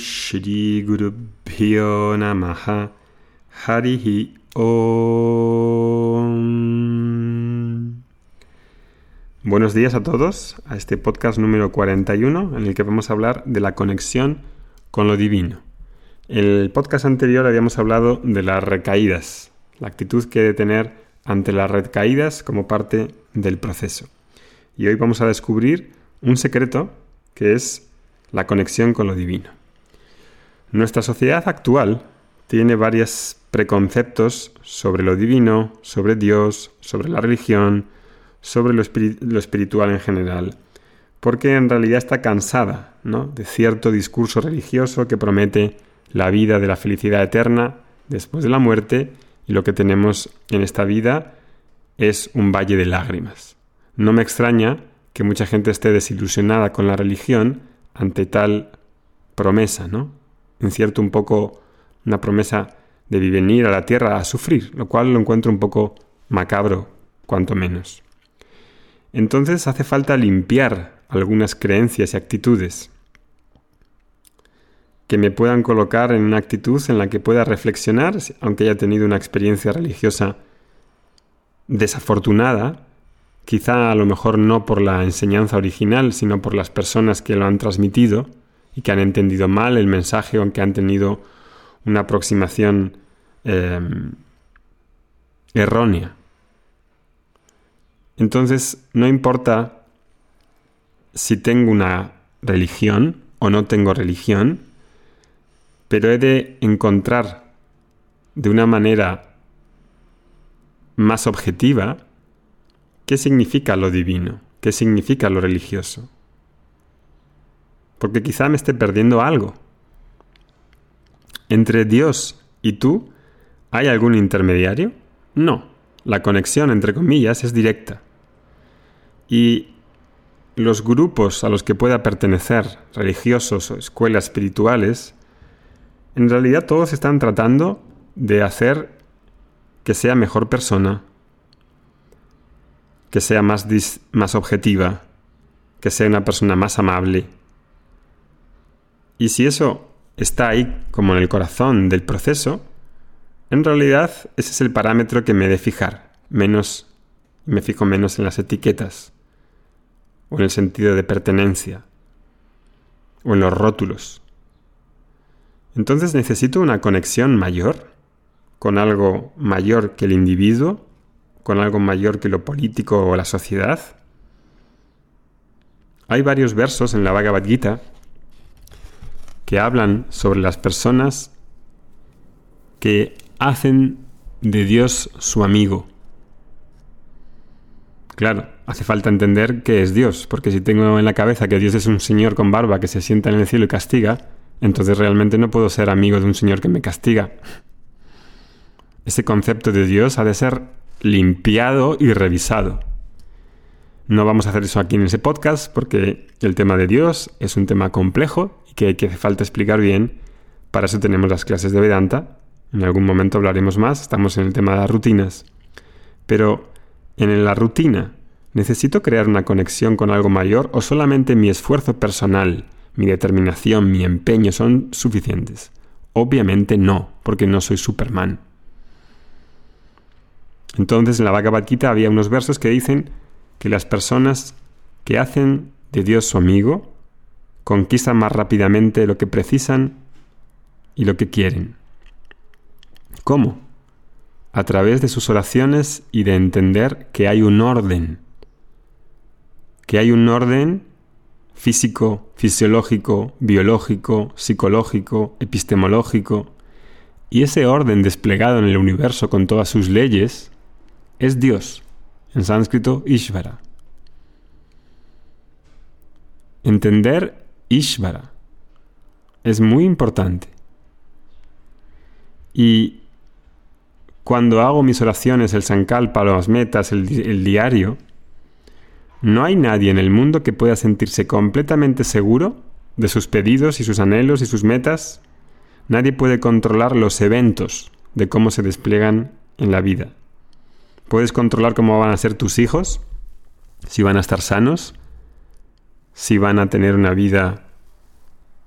Shri Gurubhyo Namaha Harihi Om. Buenos días a todos a este podcast número 41 en el que vamos a hablar de la conexión con lo divino. En el podcast anterior habíamos hablado de las recaídas, la actitud que he de tener ante las recaídas como parte del proceso. Y hoy vamos a descubrir un secreto que es la conexión con lo divino. Nuestra sociedad actual tiene varios preconceptos sobre lo divino, sobre Dios, sobre la religión, sobre lo, espiritual en general, porque en realidad está cansada de cierto discurso religioso que promete la vida de la felicidad eterna después de la muerte y lo que tenemos en esta vida es un valle de lágrimas. No me extraña que mucha gente esté desilusionada con la religión ante tal promesa, ¿no? En cierto, un poco una promesa de venir a la tierra a sufrir, lo cual lo encuentro un poco macabro, cuanto menos. Entonces hace falta limpiar algunas creencias y actitudes que me puedan colocar en una actitud en la que pueda reflexionar, aunque haya tenido una experiencia religiosa desafortunada, quizá a lo mejor no por la enseñanza original, sino por las personas que lo han transmitido y que han entendido mal el mensaje o que han tenido una aproximación em, errónea. Entonces, no importa si tengo una religión o no tengo religión, pero he de encontrar de una manera más objetiva ¿Qué significa lo divino? ¿Qué significa lo religioso? Porque quizá me esté perdiendo algo. ¿Entre Dios y tú hay algún intermediario? No. La conexión, entre comillas, es directa. Y los grupos a los que pueda pertenecer, religiosos o escuelas espirituales, en realidad todos están tratando de hacer que sea mejor persona, que sea más, más objetiva, que sea una persona más amable. Y si eso está ahí como en el corazón del proceso, en realidad ese es el parámetro que me he de fijar, menos me fijo menos en las etiquetas o en el sentido de pertenencia o en los rótulos. Entonces necesito una conexión mayor con algo mayor que el individuo con algo mayor que lo político o la sociedad? Hay varios versos en la Bhagavad Gita que hablan sobre las personas que hacen de Dios su amigo. Claro, hace falta entender qué es Dios, porque si tengo en la cabeza que Dios es un señor con barba que se sienta en el cielo y castiga, entonces realmente no puedo ser amigo de un señor que me castiga. Ese concepto de Dios ha de ser limpiado y revisado. No vamos a hacer eso aquí en ese podcast porque el tema de Dios es un tema complejo y que hace falta explicar bien. Para eso tenemos las clases de Vedanta. En algún momento hablaremos más, estamos en el tema de las rutinas. Pero en la rutina, ¿necesito crear una conexión con algo mayor o solamente mi esfuerzo personal, mi determinación, mi empeño son suficientes? Obviamente no, porque no soy Superman. Entonces en la Bhagavad Gita había unos versos que dicen que las personas que hacen de Dios su amigo conquistan más rápidamente lo que precisan y lo que quieren. ¿Cómo? A través de sus oraciones y de entender que hay un orden, que hay un orden físico, fisiológico, biológico, psicológico, epistemológico, y ese orden desplegado en el universo con todas sus leyes es Dios, en sánscrito Ishvara. Entender Ishvara es muy importante. Y cuando hago mis oraciones, el sankalpa, las metas, el, el diario, no hay nadie en el mundo que pueda sentirse completamente seguro de sus pedidos y sus anhelos y sus metas. Nadie puede controlar los eventos de cómo se despliegan en la vida. Puedes controlar cómo van a ser tus hijos, si van a estar sanos, si van a tener una vida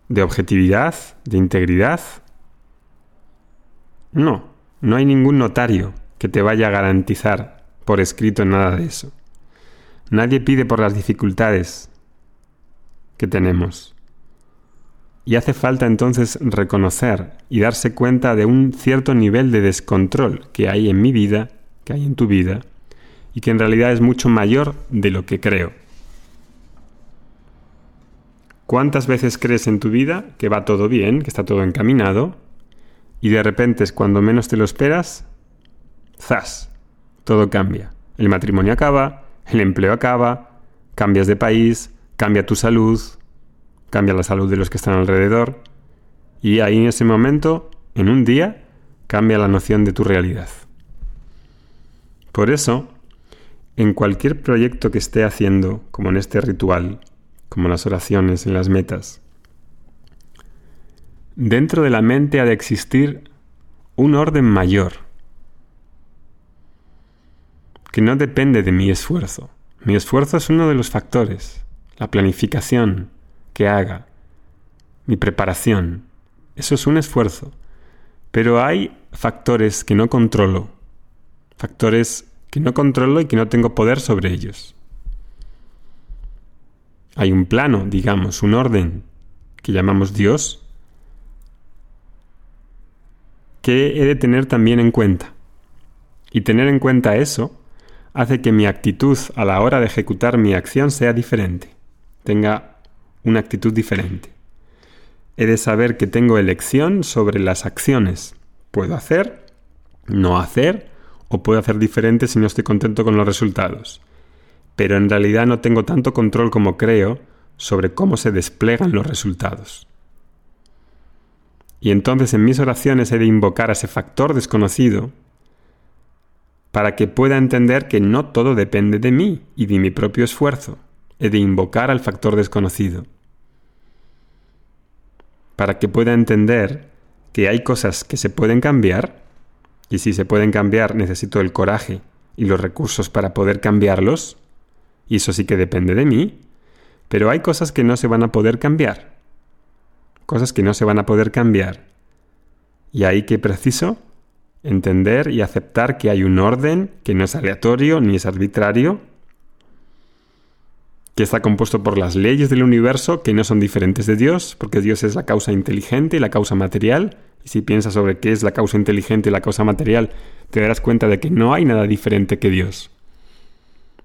de objetividad, de integridad. No, no hay ningún notario que te vaya a garantizar por escrito nada de eso. Nadie pide por las dificultades que tenemos. Y hace falta entonces reconocer y darse cuenta de un cierto nivel de descontrol que hay en mi vida, que hay en tu vida, y que en realidad es mucho mayor de lo que creo. ¿Cuántas veces crees en tu vida que va todo bien, que está todo encaminado, y de repente es cuando menos te lo esperas, ¡zas! Todo cambia. El matrimonio acaba, el empleo acaba, cambias de país, cambia tu salud, cambia la salud de los que están alrededor, y ahí en ese momento, en un día, cambia la noción de tu realidad. Por eso, en cualquier proyecto que esté haciendo, como en este ritual, como las oraciones, en las metas, dentro de la mente ha de existir un orden mayor, que no depende de mi esfuerzo. Mi esfuerzo es uno de los factores, la planificación que haga, mi preparación. Eso es un esfuerzo. Pero hay factores que no controlo, factores que no controlo y que no tengo poder sobre ellos. Hay un plano, digamos, un orden que llamamos Dios, que he de tener también en cuenta. Y tener en cuenta eso hace que mi actitud a la hora de ejecutar mi acción sea diferente, tenga una actitud diferente. He de saber que tengo elección sobre las acciones. Puedo hacer, no hacer, o puedo hacer diferente si no estoy contento con los resultados. Pero en realidad no tengo tanto control como creo sobre cómo se desplegan los resultados. Y entonces en mis oraciones he de invocar a ese factor desconocido para que pueda entender que no todo depende de mí y de mi propio esfuerzo. He de invocar al factor desconocido. Para que pueda entender que hay cosas que se pueden cambiar, y si se pueden cambiar necesito el coraje y los recursos para poder cambiarlos, y eso sí que depende de mí, pero hay cosas que no se van a poder cambiar. Cosas que no se van a poder cambiar. Y ahí que preciso entender y aceptar que hay un orden que no es aleatorio ni es arbitrario, que está compuesto por las leyes del universo que no son diferentes de Dios, porque Dios es la causa inteligente y la causa material, y si piensas sobre qué es la causa inteligente y la causa material, te darás cuenta de que no hay nada diferente que Dios.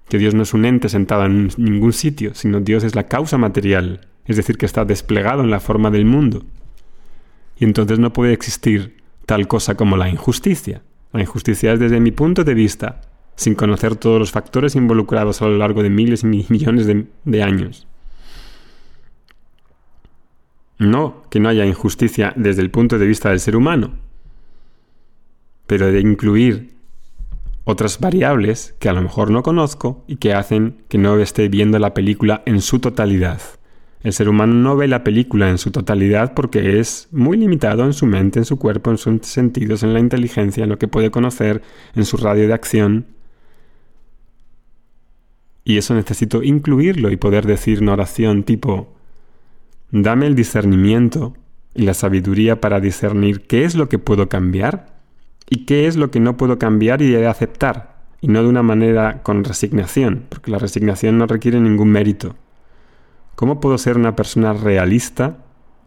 Que Dios no es un ente sentado en ningún sitio, sino Dios es la causa material, es decir, que está desplegado en la forma del mundo. Y entonces no puede existir tal cosa como la injusticia. La injusticia es desde mi punto de vista, sin conocer todos los factores involucrados a lo largo de miles y millones de, años. No que no haya injusticia desde el punto de vista del ser humano, pero de incluir otras variables que a lo mejor no conozco y que hacen que no esté viendo la película en su totalidad. El ser humano no ve la película en su totalidad porque es muy limitado en su mente, en su cuerpo, en sus sentidos, en la inteligencia, en lo que puede conocer, en su radio de acción. Y eso necesito incluirlo y poder decir una oración tipo, dame el discernimiento y la sabiduría para discernir qué es lo que puedo cambiar y qué es lo que no puedo cambiar y de aceptar, y no de una manera con resignación, porque la resignación no requiere ningún mérito. ¿Cómo puedo ser una persona realista,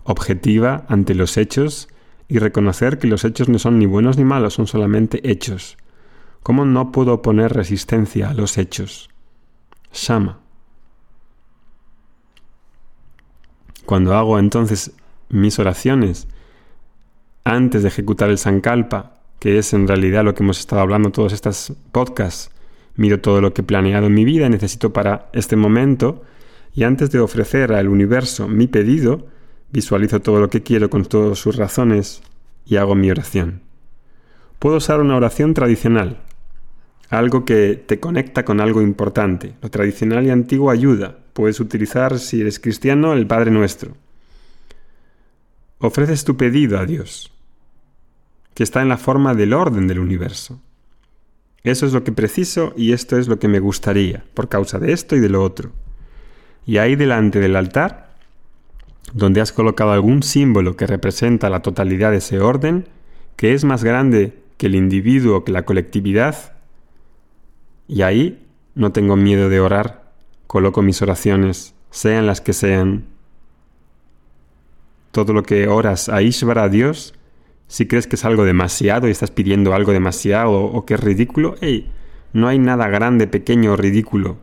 objetiva ante los hechos y reconocer que los hechos no son ni buenos ni malos, son solamente hechos? ¿Cómo no puedo poner resistencia a los hechos? Shama. Cuando hago entonces mis oraciones antes de ejecutar el Sankalpa, que es en realidad lo que hemos estado hablando todos estos podcasts, miro todo lo que he planeado en mi vida, necesito para este momento y antes de ofrecer al universo mi pedido, visualizo todo lo que quiero con todas sus razones y hago mi oración. Puedo usar una oración tradicional, algo que te conecta con algo importante. Lo tradicional y antiguo ayuda. Puedes utilizar, si eres cristiano, el Padre Nuestro. Ofreces tu pedido a Dios, que está en la forma del orden del universo. Eso es lo que preciso y esto es lo que me gustaría, por causa de esto y de lo otro y ahí delante del altar donde has colocado algún símbolo que representa la totalidad de ese orden, que es más grande que el individuo, que la colectividad, y ahí no tengo miedo de orar, coloco mis oraciones, sean las que sean. Todo lo que oras a Ishvara, a Dios, si crees que es algo demasiado y estás pidiendo algo demasiado o, que es ridículo, hey, no hay nada grande, pequeño o ridículo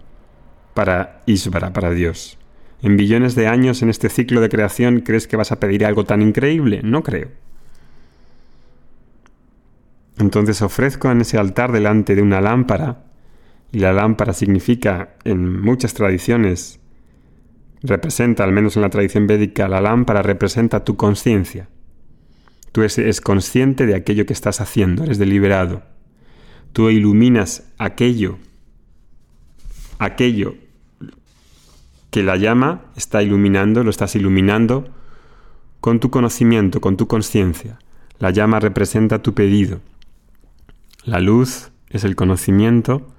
para Ishvara, para Dios. En billones de años en este ciclo de creación, ¿crees que vas a pedir algo tan increíble? No creo. Entonces ofrezco en ese altar delante de una lámpara, y la lámpara significa en muchas tradiciones, representa, al menos en la tradición védica, la lámpara representa tu conciencia. Tú eres consciente de aquello que estás haciendo, eres deliberado. Tú iluminas aquello, aquello que la llama está iluminando, lo estás iluminando con tu conocimiento, con tu conciencia. La llama representa tu pedido. La luz es el conocimiento,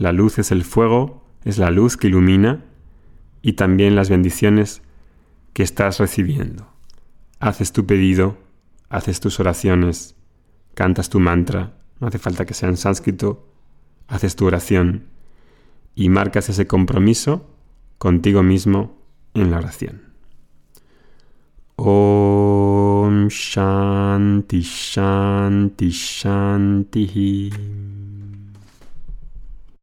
la luz es el fuego, es la luz que ilumina y también las bendiciones que estás recibiendo. Haces tu pedido, haces tus oraciones, cantas tu mantra, no hace falta que sea en sánscrito, haces tu oración y marcas ese compromiso contigo mismo en la oración. Om Shanti Shanti Shanti